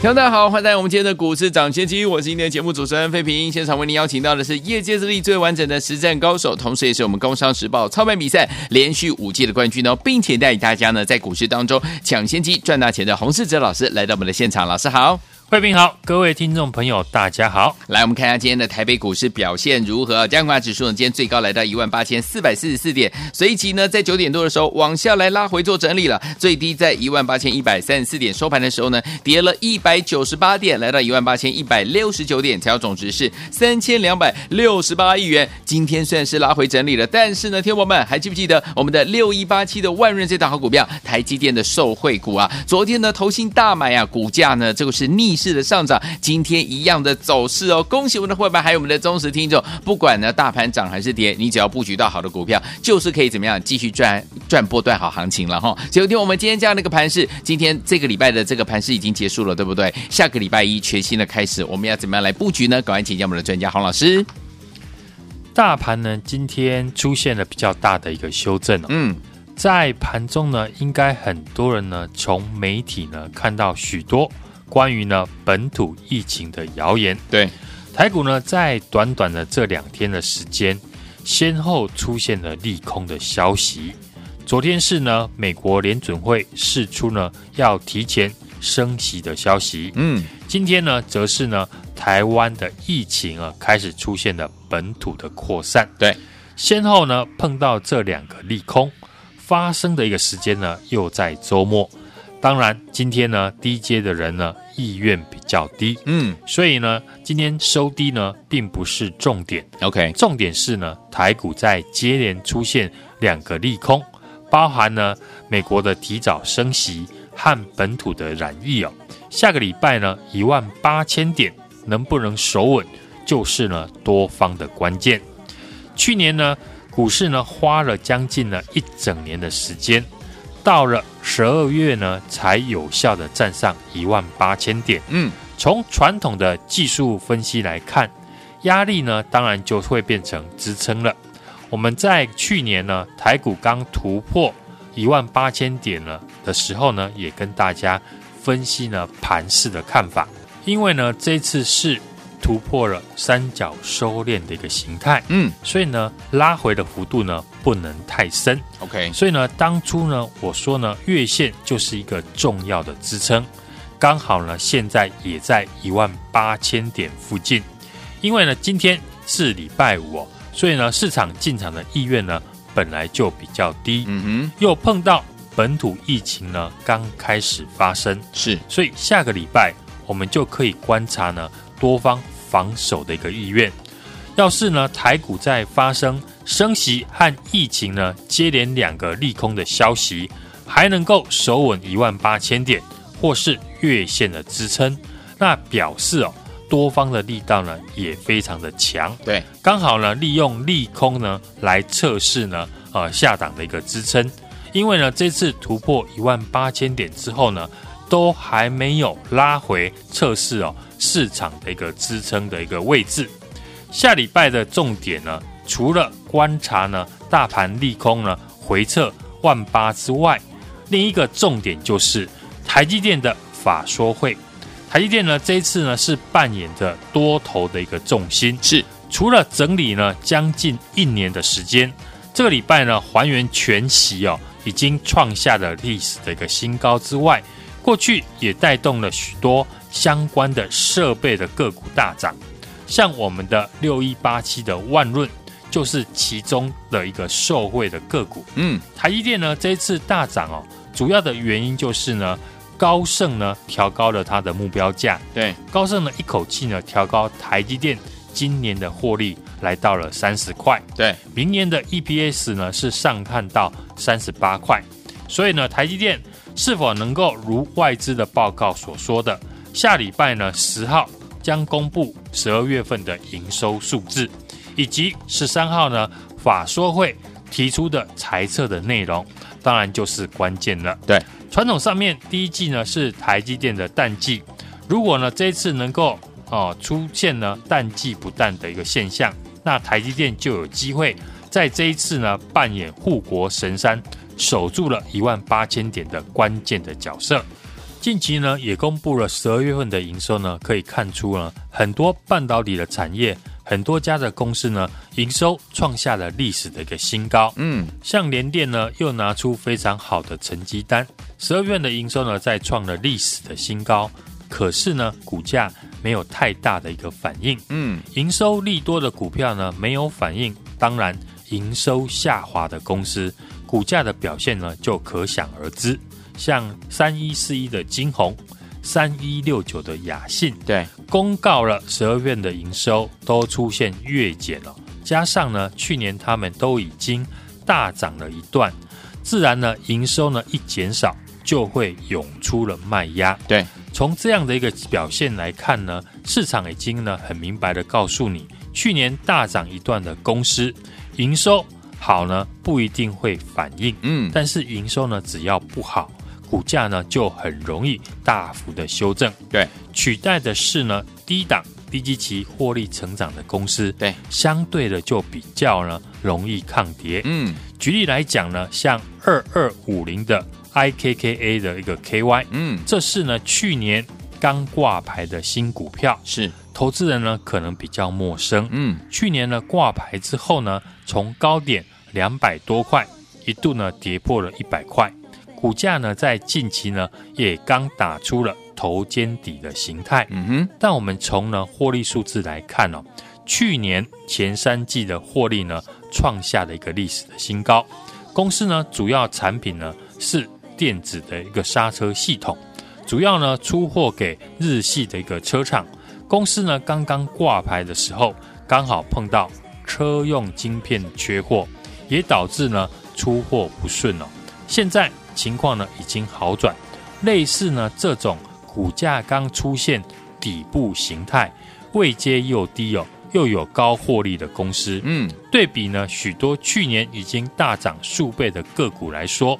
听众大家好，欢迎来到我们今天的股市涨先机，我是今天的节目主持人费平。现场为您邀请到的是业界资历最完整的实战高手，同时也是我们工商时报操盘比赛连续五届的冠军哦，并且带领大家呢在股市当中抢先机赚大钱的洪世哲老师来到我们的现场，老师好。慧平好，各位听众朋友，大家好。来，我们看一下今天的台北股市表现如何？加权指数呢，今天最高来到一万八千四百四十四点，随即呢，在九点多的时候往下来拉回做整理了，最低在一万八千一百三十四点，收盘的时候呢，跌了一百九十八点，来到一万八千一百六十九点，成交总值是三千两百六十八亿元。今天虽然是拉回整理了，但是呢，天宝们还记不记得我们的六一八七的万润这档好股票，台积电的受惠股啊？昨天呢，投信大买啊，股价呢，这个是逆。市的上涨，今天一样的走势哦。恭喜我们的伙伴，还有我们的忠实听众。不管呢大盘涨还是跌，你只要布局到好的股票，就是可以怎么样继续赚赚波段好行情了哈。所以听我们今天这样的一个盘势，今天这个礼拜的这个盘势已经结束了，对不对？下个礼拜一全新的开始，我们要怎么样来布局呢？赶快请教我们的专家洪老师。大盘呢今天出现了比较大的一个修正哦。嗯，在盘中呢，应该很多人呢从媒体呢看到许多。关于呢本土疫情的谣言，对台股呢，在短短的这两天的时间，先后出现了利空的消息。昨天是呢，美国联准会释出呢要提前升息的消息。嗯，今天呢，则是呢台湾的疫情啊开始出现了本土的扩散。对，先后呢碰到这两个利空发生的一个时间呢，又在周末。当然，今天呢，低阶的人呢意愿比较低，嗯，所以呢，今天收低呢并不是重点，OK，重点是呢，台股在接连出现两个利空，包含呢美国的提早升息和本土的染疫哦，下个礼拜呢一万八千点能不能守稳，就是呢多方的关键。去年呢股市呢花了将近呢一整年的时间。到了十二月呢，才有效的站上一万八千点。嗯，从传统的技术分析来看，压力呢，当然就会变成支撑了。我们在去年呢，台股刚突破一万八千点了的时候呢，也跟大家分析呢盘势的看法，因为呢，这次是。突破了三角收敛的一个形态，嗯，所以呢，拉回的幅度呢不能太深，OK，所以呢，当初呢我说呢，月线就是一个重要的支撑，刚好呢现在也在一万八千点附近，因为呢今天是礼拜五哦，所以呢市场进场的意愿呢本来就比较低，嗯哼，又碰到本土疫情呢刚开始发生，是，所以下个礼拜我们就可以观察呢。多方防守的一个意愿，要是呢台股在发生升息和疫情呢接连两个利空的消息，还能够守稳一万八千点或是月线的支撑，那表示哦多方的力道呢也非常的强。对，刚好呢利用利空呢来测试呢呃下档的一个支撑，因为呢这次突破一万八千点之后呢都还没有拉回测试哦。市场的一个支撑的一个位置，下礼拜的重点呢，除了观察呢大盘利空呢回撤万八之外，另一个重点就是台积电的法说会。台积电呢这一次呢是扮演着多头的一个重心，是除了整理呢将近一年的时间，这个礼拜呢还原全息哦，已经创下了历史的一个新高之外，过去也带动了许多。相关的设备的个股大涨，像我们的六一八七的万润就是其中的一个受惠的个股。嗯，台积电呢这一次大涨哦，主要的原因就是呢高盛呢调高了它的目标价。对，高盛呢一口气呢调高台积电今年的获利来到了三十块。对，明年的 EPS 呢是上看到三十八块。所以呢，台积电是否能够如外资的报告所说的？下礼拜呢，十号将公布十二月份的营收数字，以及十三号呢法说会提出的财测的内容，当然就是关键了。对，传统上面第一季呢是台积电的淡季，如果呢这一次能够哦出现呢淡季不淡的一个现象，那台积电就有机会在这一次呢扮演护国神山，守住了一万八千点的关键的角色。近期呢，也公布了十二月份的营收呢，可以看出呢，很多半导体的产业，很多家的公司呢，营收创下了历史的一个新高。嗯，像联电呢，又拿出非常好的成绩单，十二月的营收呢，再创了历史的新高。可是呢，股价没有太大的一个反应。嗯，营收利多的股票呢，没有反应，当然营收下滑的公司，股价的表现呢，就可想而知。像三一四一的晶宏，三一六九的雅信，对，公告了十二月的营收都出现月减了，加上呢，去年他们都已经大涨了一段，自然呢，营收呢一减少，就会涌出了卖压。对，从这样的一个表现来看呢，市场已经呢很明白的告诉你，去年大涨一段的公司营收好呢，不一定会反应，嗯，但是营收呢只要不好。股价呢就很容易大幅的修正，对，取代的是呢低档低基期获利成长的公司，对，相对的就比较呢容易抗跌。嗯，举例来讲呢，像二二五零的 IKKA 的一个 KY，嗯，这是呢去年刚挂牌的新股票，是。投资人呢可能比较陌生，嗯，去年呢挂牌之后呢，从高点两百多块一度呢跌破了一百块。股价呢，在近期呢，也刚打出了头肩底的形态。嗯哼，但我们从呢获利数字来看哦，去年前三季的获利呢，创下了一个历史的新高。公司呢，主要产品呢是电子的一个刹车系统，主要呢出货给日系的一个车厂。公司呢刚刚挂牌的时候，刚好碰到车用晶片缺货，也导致呢出货不顺哦。现在。情况呢已经好转，类似呢这种股价刚出现底部形态，位阶又低哦，又有高获利的公司，嗯，对比呢许多去年已经大涨数倍的个股来说，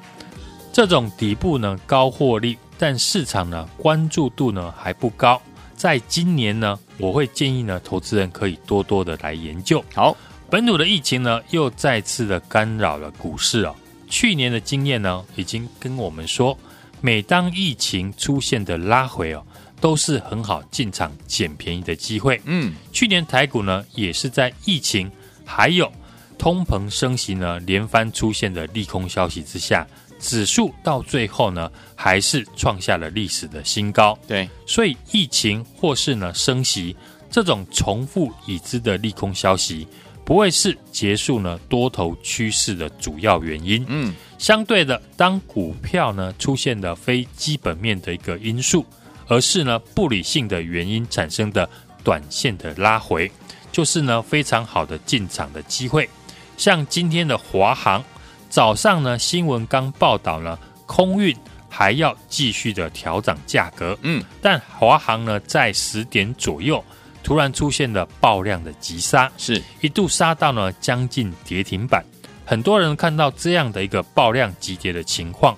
这种底部呢高获利，但市场呢关注度呢还不高，在今年呢我会建议呢投资人可以多多的来研究。好，本土的疫情呢又再次的干扰了股市哦。去年的经验呢，已经跟我们说，每当疫情出现的拉回哦，都是很好进场捡便宜的机会。嗯，去年台股呢，也是在疫情还有通膨升息呢连番出现的利空消息之下，指数到最后呢，还是创下了历史的新高。对，所以疫情或是呢升息这种重复已知的利空消息，不会是结束呢多头趋势的主要原因。嗯，相对的，当股票呢出现了非基本面的一个因素，而是呢不理性的原因产生的短线的拉回，就是呢非常好的进场的机会。像今天的华航，早上呢新闻刚报道呢，空运还要继续的调涨价格。嗯，但华航呢在十点左右。突然出现了爆量的急杀，是一度杀到呢将近跌停板。很多人看到这样的一个爆量急跌的情况，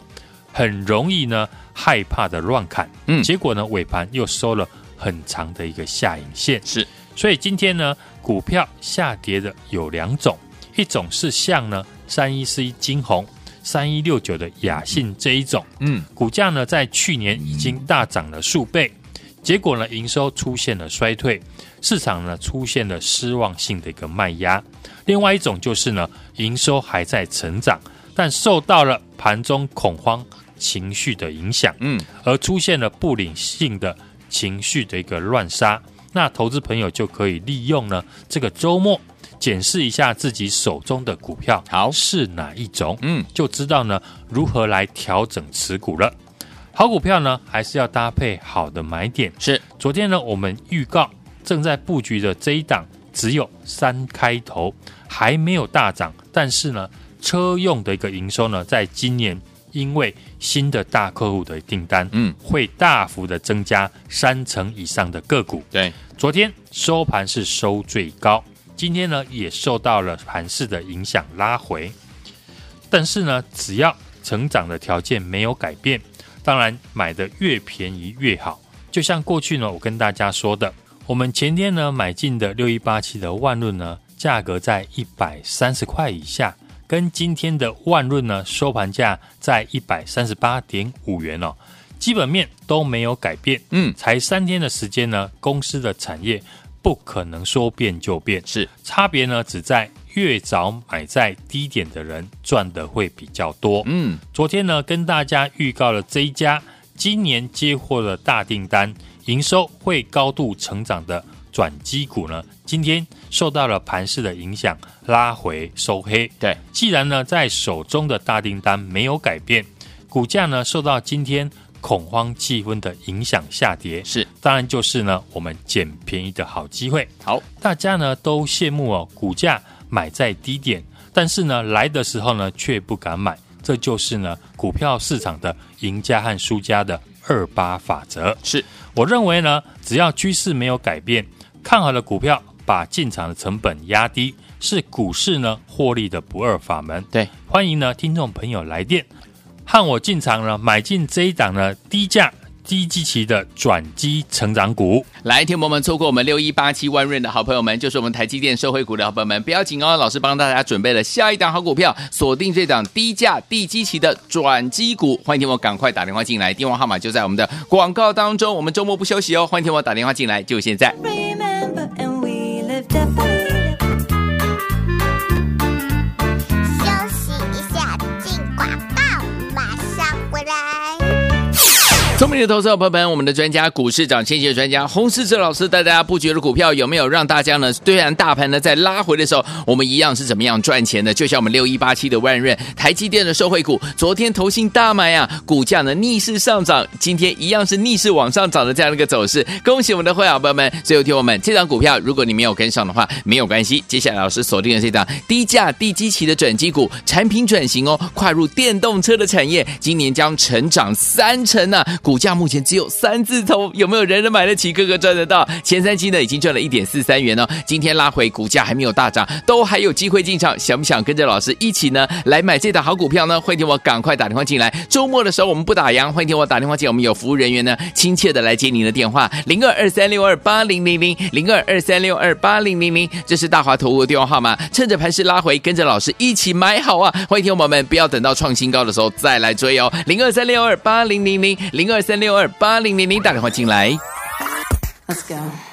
很容易呢害怕的乱砍。嗯，结果呢尾盘又收了很长的一个下影线。是，所以今天呢股票下跌的有两种，一种是像呢三一四一晶宏、三一六九的雅信这一种，嗯，股价呢在去年已经大涨了数倍。结果呢，营收出现了衰退，市场呢出现了失望性的一个卖压。另外一种就是呢，营收还在成长，但受到了盘中恐慌情绪的影响，嗯，而出现了不理性的情绪的一个乱杀。那投资朋友就可以利用呢这个周末检视一下自己手中的股票，好是哪一种，嗯，就知道呢如何来调整持股了。好股票呢，还是要搭配好的买点。是，昨天呢，我们预告正在布局的这一档只有三开头，还没有大涨，但是呢，车用的一个营收呢，在今年因为新的大客户的订单，嗯，会大幅的增加三成以上的个股。对，昨天收盘是收最高，今天呢也受到了盘势的影响拉回。但是呢，只要成长的条件没有改变，当然买的越便宜越好。就像过去呢，我跟大家说的，我们前天呢买进的六一八七的万润呢，价格在一百三十块以下，跟今天的万润呢收盘价在一百三十八点五元哦，基本面都没有改变。嗯，才三天的时间呢，公司的产业不可能说变就变，是差别呢只在。越早买在低点的人赚的会比较多。嗯，昨天呢跟大家预告了这一家今年接获了大订单，营收会高度成长的转机股呢，今天受到了盘势的影响，拉回收黑。对，既然呢在手中的大订单没有改变，股价呢受到今天恐慌气氛的影响下跌，是当然就是呢我们捡便宜的好机会。好，大家呢都羡慕哦，股价。买在低点，但是呢，来的时候呢，却不敢买，这就是呢，股票市场的赢家和输家的二八法则。是，我认为呢，只要趋势没有改变，看好的股票，把进场的成本压低，是股市呢获利的不二法门。对，欢迎呢，听众朋友来电，和我进场呢，买进这一档呢，低价。低基期的转机成长股，来，听友们错过我们六一八七万润的好朋友们，就是我们台积电受惠股的好朋友们，不要紧哦，老师帮大家准备了下一档好股票，锁定这档低价低基期的转机股，欢迎听我赶快打电话进来，电话号码就在我们的广告当中，我们周末不休息哦，欢迎听我打电话进来，就现在。聪明的投资者朋友们，我们的专家股市涨先机的专家洪世哲老师带大家布局的股票有没有让大家呢？虽然大盘呢在拉回的时候，我们一样是怎么样赚钱的？就像我们六一八七的万润、台积电的受惠股，昨天投信大买啊，股价呢逆势上涨，今天一样是逆势往上涨的这样的一个走势。恭喜我们的会员朋友们！最后听我们这张股票，如果你没有跟上的话，没有关系。接下来老师锁定了这档低价低基期的转机股，产品转型哦，跨入电动车的产业，今年将成长三成呢、股价目前只有三字头，有没有人能买得起？个个赚得到。前三期呢已经赚了一点四三元哦。今天拉回，股价还没有大涨，都还有机会进场。想不想跟着老师一起呢来买这档好股票呢？欢迎我赶快打电话进来。周末的时候我们不打烊，欢迎听我打电话进来。我们有服务人员呢亲切的来接您的电话，零二二三六二八零零零零二二三六二八零零零，这是大华投顾的电话号码。趁着盘势拉回，跟着老师一起买好啊！欢迎听我们不要等到创新高的时候再来追哦，零二三六二八零零零零二。三六二八零零零，打电话进来。Let's go.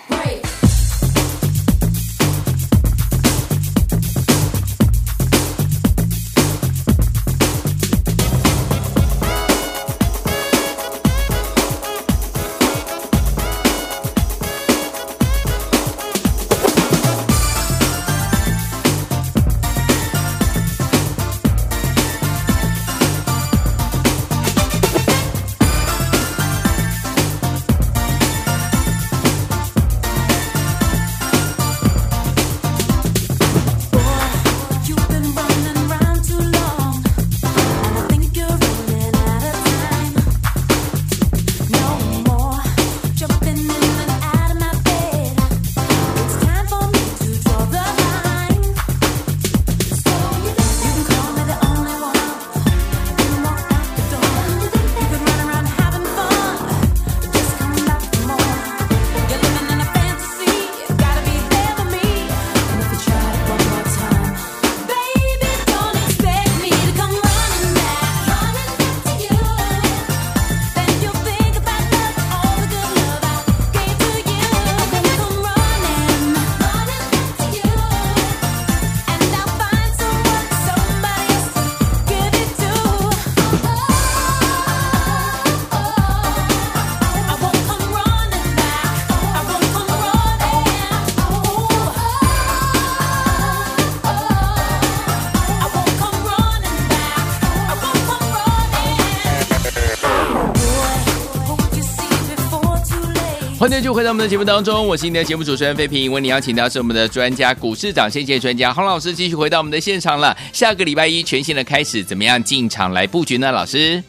欢迎继续回到我们的节目当中，我是你的节目主持人费平。为你邀请到是我们的专家股市长先见专家洪老师，继续回到我们的现场了。下个礼拜一全新的开始，怎么样进场来布局呢？老师，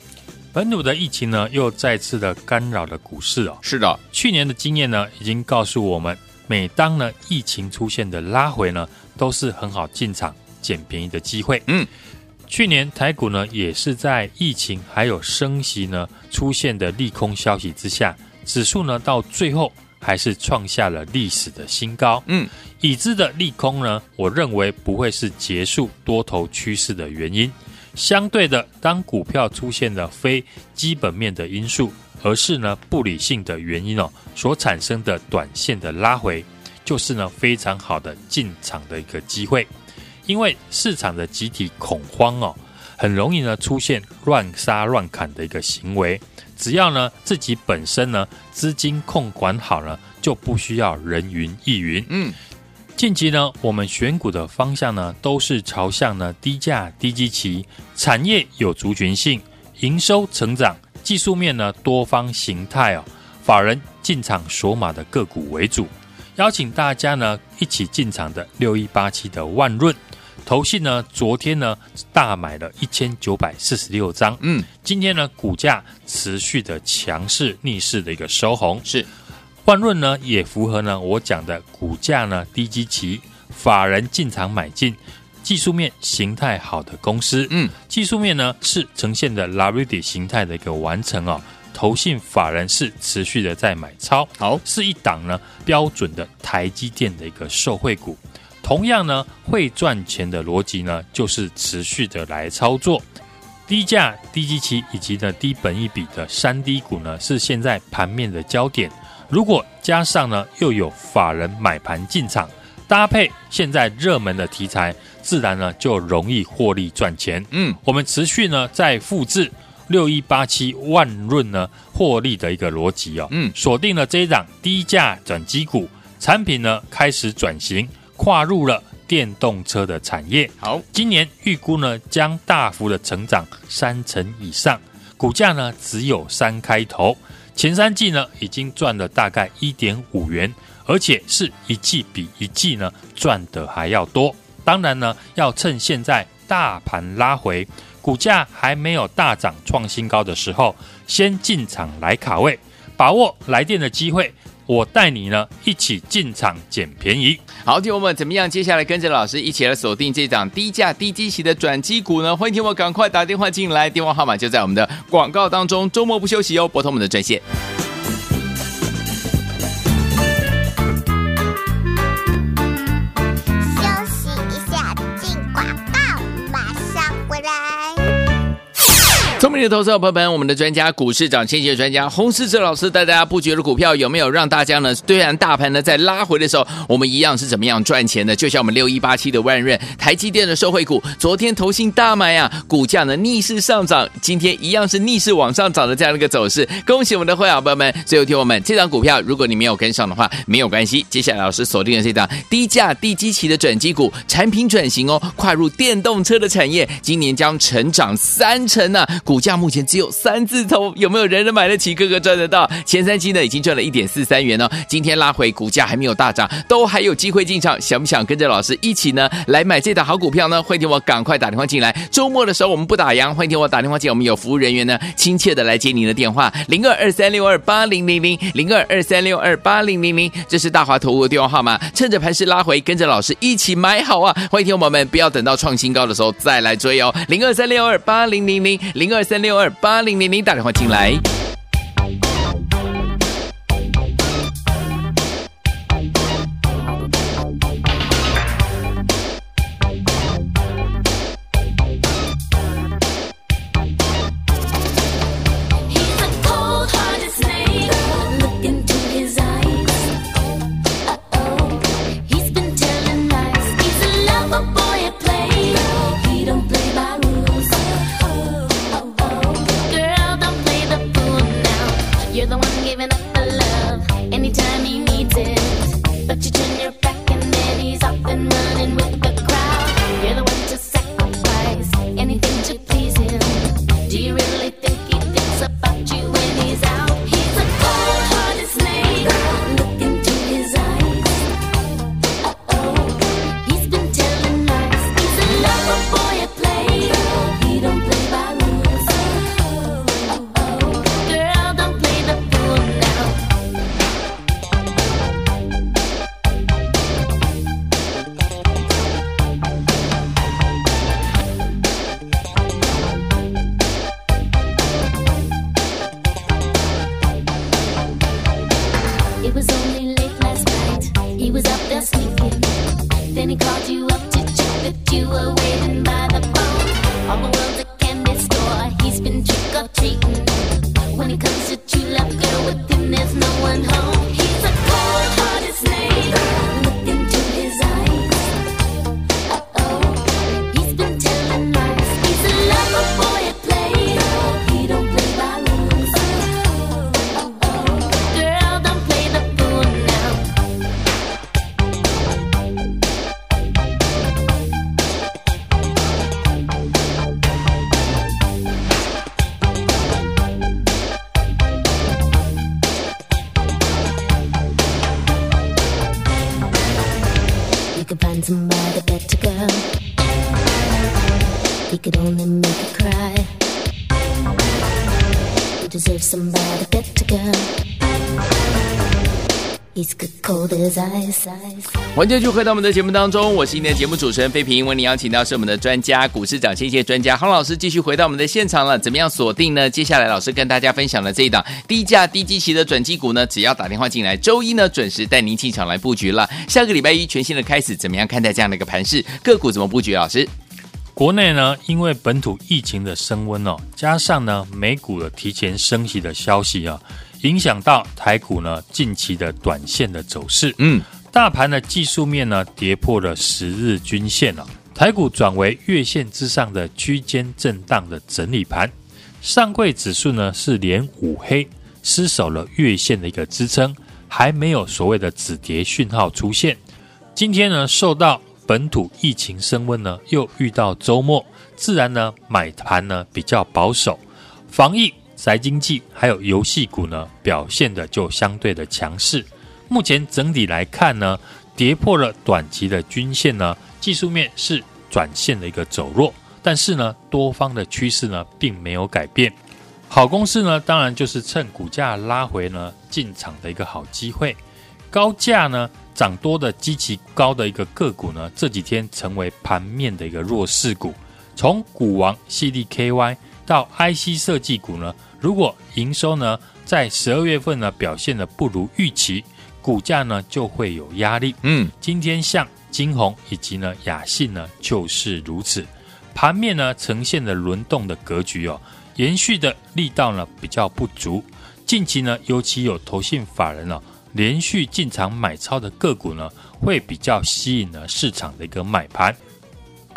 本土的疫情呢，又再次的干扰了股市哦。是的，去年的经验呢，已经告诉我们，每当呢疫情出现的拉回呢，都是很好进场捡便宜的机会。嗯，去年台股呢也是在疫情还有升息呢出现的利空消息之下，指数呢到最后还是创下了历史的新高。嗯，已知的利空呢，我认为不会是结束多头趋势的原因。相对的，当股票出现了非基本面的因素，而是呢不理性的原因哦，所产生的短线的拉回，就是呢非常好的进场的一个机会。因为市场的集体恐慌哦，很容易呢出现乱杀乱砍的一个行为。只要呢自己本身呢资金控管好了，就不需要人云亦云。嗯。近期呢，我们选股的方向呢，都是朝向呢低价、低基期、产业有族群性、营收成长、技术面呢多方形态哦，法人进场锁码的个股为主。邀请大家呢一起进场的六一八七的万润，投信呢昨天呢大买了一千九百四十六张，嗯，今天呢股价持续的强势逆势的一个收红，是。万润呢也符合呢我讲的股价呢低基期，法人进场买进，技术面形态好的公司，嗯，技术面呢是呈现的 liquidity 形态的一个完成哦，投信法人是持续的在买超，好，是一档呢标准的台积电的一个受惠股，同样呢会赚钱的逻辑呢就是持续的来操作，低价低基期以及呢低本一比的三低股呢是现在盘面的焦点。如果加上呢，又有法人买盘进场，搭配现在热门的题材，自然呢就容易获利赚钱。嗯，我们持续呢在复制六一八七万润呢获利的一个逻辑哦。嗯，锁定了这一档低价转机股产品呢，开始转型，跨入了电动车的产业。好，今年预估呢将大幅的成长三成以上，股价呢只有三开头。前三季呢，已经赚了大概一点五元，而且是一季比一季呢赚的还要多。当然呢，要趁现在大盘拉回，股价还没有大涨创新高的时候，先进场来卡位，把握来电的机会。我带你呢一起进场捡便宜。好，听我们怎么样？接下来跟着老师一起来锁定这档低价低基期的转机股呢？欢迎听我赶快打电话进来，电话号码就在我们的广告当中。周末不休息哦，拨通我们的专线。聪明的投资朋友们，我们的专家股市涨先机的专家洪世哲老师带大家布局的股票有没有让大家呢？虽然大盘呢在拉回的时候，我们一样是怎么样赚钱的？就像我们六一八七的万润，台积电的受惠股，昨天投信大买啊，股价呢逆势上涨，今天一样是逆势往上涨的这样的一个走势。恭喜我们的会员朋友们！最后听我们这张股票，如果你没有跟上的话，没有关系。接下来老师锁定了这档低价低基期的转机股，产品转型哦，跨入电动车的产业，今年将成长三成啊！股价价目前只有三字头，有没有人人买得起？个个赚得到？前三期呢已经赚了一点四三元哦。今天拉回，股价还没有大涨，都还有机会进场。想不想跟着老师一起呢来买这档好股票呢？欢迎听我赶快打电话进来。周末的时候我们不打烊，欢迎听我打电话进来。我们有服务人员呢亲切的来接您的电话，零二二三六二八零零零零二二三六二八零零零，这是大华投顾的电话号码。趁着盘势拉回，跟着老师一起买好啊！欢迎听我们不要等到创新高的时候再来追哦，零二三六二八零零零零二三六二八零零零，打电话进来。Could find somebody better, girl. He could only make you cry. You deserve somebody better, girl. 迎继续回到我们的节目当中，我是今天的节目主持人费平。为您邀请到是我们的专家股市长，谢谢专家洪老师，继续回到我们的现场了。怎么样锁定呢？接下来老师跟大家分享的这一档低价低基期的转机股呢，只要打电话进来，周一呢准时带您进场来布局了。下个礼拜一全新的开始，怎么样看待这样的一个盘势？个股怎么布局？老师，国内呢，因为本土疫情的升温哦，加上呢美股的提前升息的消息啊，影响到台股呢近期的短线的走势。嗯，大盘的技术面呢跌破了十日均线啊，台股转为月线之上的区间震荡的整理盘。上柜指数呢是连五黑，失守了月线的一个支撑，还没有所谓的止跌讯号出现。今天呢受到本土疫情升温呢，又遇到周末，自然呢买盘呢比较保守，防疫、宅经济还有游戏股呢表现的就相对的强势。目前整体来看呢，跌破了短期的均线呢，技术面是转线的一个走弱，但是呢多方的趋势呢并没有改变。好公司呢，当然就是趁股价拉回呢进场的一个好机会。高价呢涨多的基期高的一个个股呢，这几天成为盘面的一个弱势股。从股王 CDKY 到 IC 设计股呢，如果营收呢在十二月份呢表现的不如预期，股价呢就会有压力。嗯，今天像金红以及呢雅信呢就是如此，盘面呢呈现的轮动的格局哦，延续的力道呢比较不足。近期呢，尤其有投信法人哦连续进场买超的个股呢，会比较吸引呢市场的一个买盘。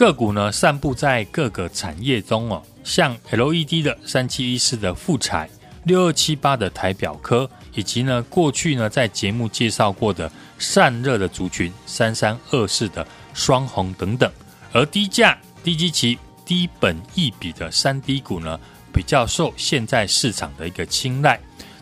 个股呢散布在各个产业中哦，像 LED 的三七一四的富彩，六二七八的台表科，以及呢过去呢在节目介绍过的散热的族群三三二四的双红等等。而低价、低基期、低本益比的三低股呢，比较受现在市场的一个青睐。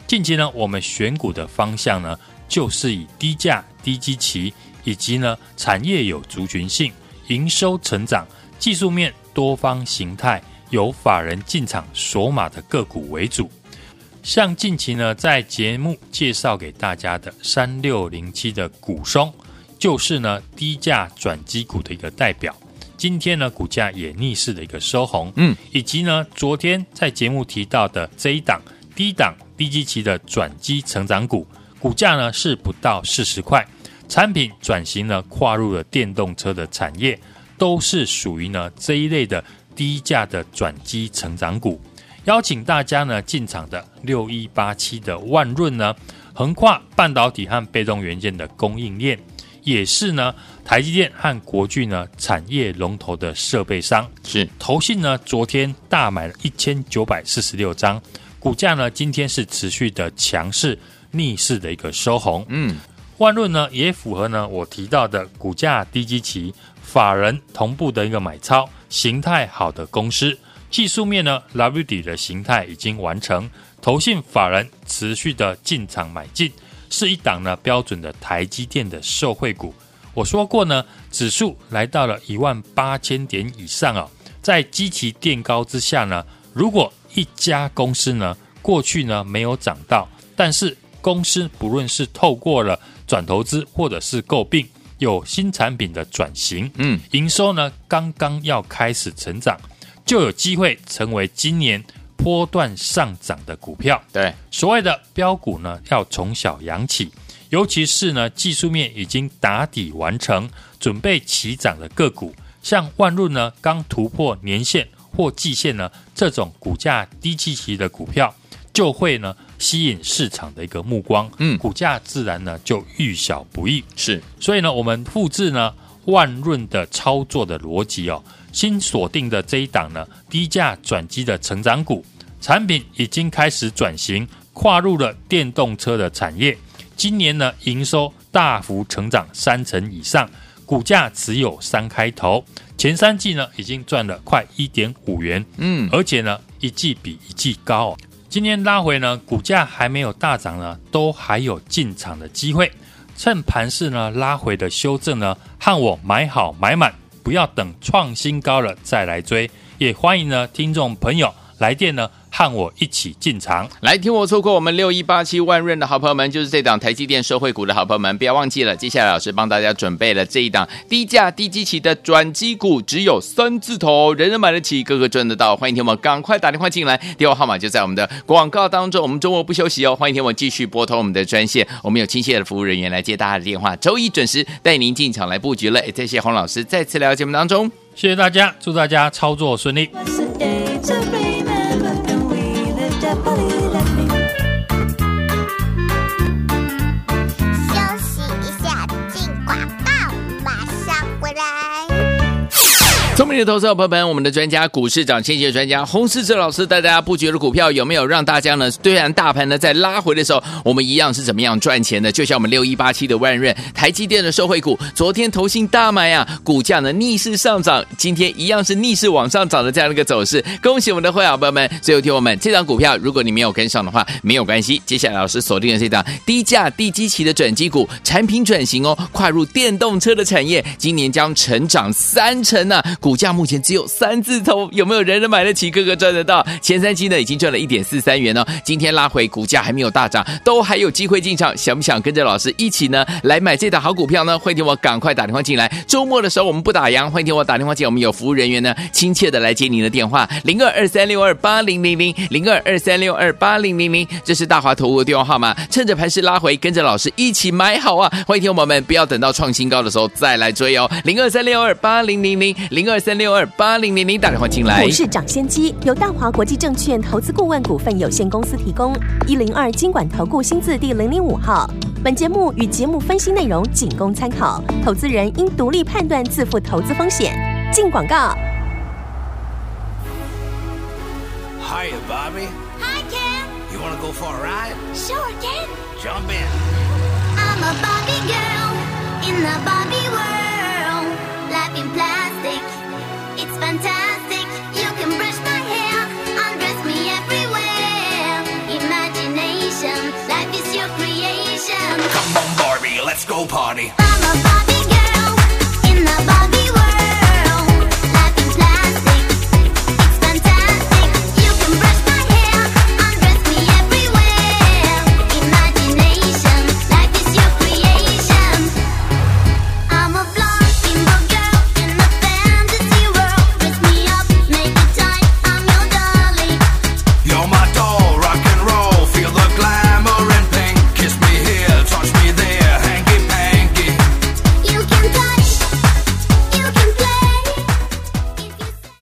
近期呢，我们选股的方向呢，就是以低价、低基期，以及呢产业有族群性、营收成长、技术面多方形态有法人进场锁码的个股为主。像近期呢，在节目介绍给大家的三六零七的股松，就是呢低价转机股的一个代表。今天呢，股价也逆势的一个收红，嗯，以及呢，昨天在节目提到的这一档低档低基期的转机成长股，股价呢是不到四十块，产品转型呢跨入了电动车的产业，都是属于呢这一类的低价的转机成长股。邀请大家呢进场的六一八七的万润呢，横跨半导体和被动元件的供应链，也是呢台积电和国巨呢产业龙头的设备商。是投信呢昨天大买了一千九百四十六张，股价呢今天是持续的强势逆势的一个收红。嗯，万润呢也符合呢我提到的股价低基期、法人同步的一个买超形态好的公司。技术面呢，W 底的形态已经完成，投信法人持续的进场买进，是一档呢标准的台积电的受惠股。我说过呢，指数来到了一万八千点以上啊，在基期垫高之下呢，如果一家公司呢过去呢没有涨到，但是公司不论是透过了转投资或者是购并，有新产品的转型，嗯，营收呢刚刚要开始成长。就有机会成为今年波段上涨的股票。对，所谓的标股呢，要从小养起，尤其是呢技术面已经打底完成、准备起涨的个股，像万润呢，刚突破年线或季线呢，这种股价低基期的股票，就会呢吸引市场的一个目光，嗯，股价自然呢就遇小不易。是，所以呢，我们复制呢万润的操作的逻辑哦，新锁定的这一档呢低价转机的成长股，产品已经开始转型，跨入了电动车的产业。今年呢营收大幅成长三成以上。股价只有三开头，前三季呢已经赚了快一点五元，嗯，而且呢一季比一季高哦。今天拉回呢，股价还没有大涨呢，都还有进场的机会。趁盘势呢拉回的修正呢，和我买好买满，不要等创新高了再来追。也欢迎呢听众朋友来电呢。和我一起进场，来听我错过我们六一八七万润的好朋友们，就是这档台积电社会股的好朋友们，不要忘记了。接下来老师帮大家准备了这一档低价低基期的转机股，只有三字头，人人买得起，个个赚得到。欢迎听我赶快打电话进来，电话号码就在我们的广告当中。我们周末不休息哦，欢迎听我继续拨通我们的专线，我们有亲切的服务人员来接大家的电话。周一准时带您进场来布局了。也谢谢洪老师再次来到节目当中，谢谢大家，祝大家操作顺利。聪明的投资者朋友们，我们的专家股市涨先机专家洪世哲老师带大家布局的股票有没有让大家呢？虽然大盘呢在拉回的时候，我们一样是怎么样赚钱的？就像我们六一八七的万润、台积电的受惠股，昨天投信大买啊，股价呢逆势上涨，今天一样是逆势往上涨的这样的一个走势。恭喜我们的会员朋友们！最后听我们这张股票，如果你没有跟上的话，没有关系。接下来老师锁定了这档低价低基期的转机股，产品转型哦，跨入电动车的产业，今年将成长三成呢、啊。股价目前只有三字头，有没有人人买得起？个个赚得到？前三期呢已经赚了一点四三元哦。今天拉回，股价还没有大涨，都还有机会进场。想不想跟着老师一起呢来买这档好股票呢？欢迎听我赶快打电话进来。周末的时候我们不打烊，欢迎听我打电话进来。我们有服务人员呢，亲切的来接您的电话，零二二三六二八零零零零二二三六二八零零零，这是大华投顾的电话号码。趁着盘势拉回，跟着老师一起买好啊！欢迎听我们不要等到创新高的时候再来追哦，零二三六二八零零零零二三六二。八零零零打电话进来。股市涨先机由大华国际证券投资顾问股份有限公司提供，一零二经管投顾新字第零零五号。本节目与节目分析内容仅供参考，投资人应独立判断，自负投资风险。进广告。Hiya, Bobby. Hi, Ken. You wanna go for a ride? Sure, Ken. Jump in. I'm a Barbie girl in the Barbie disco party.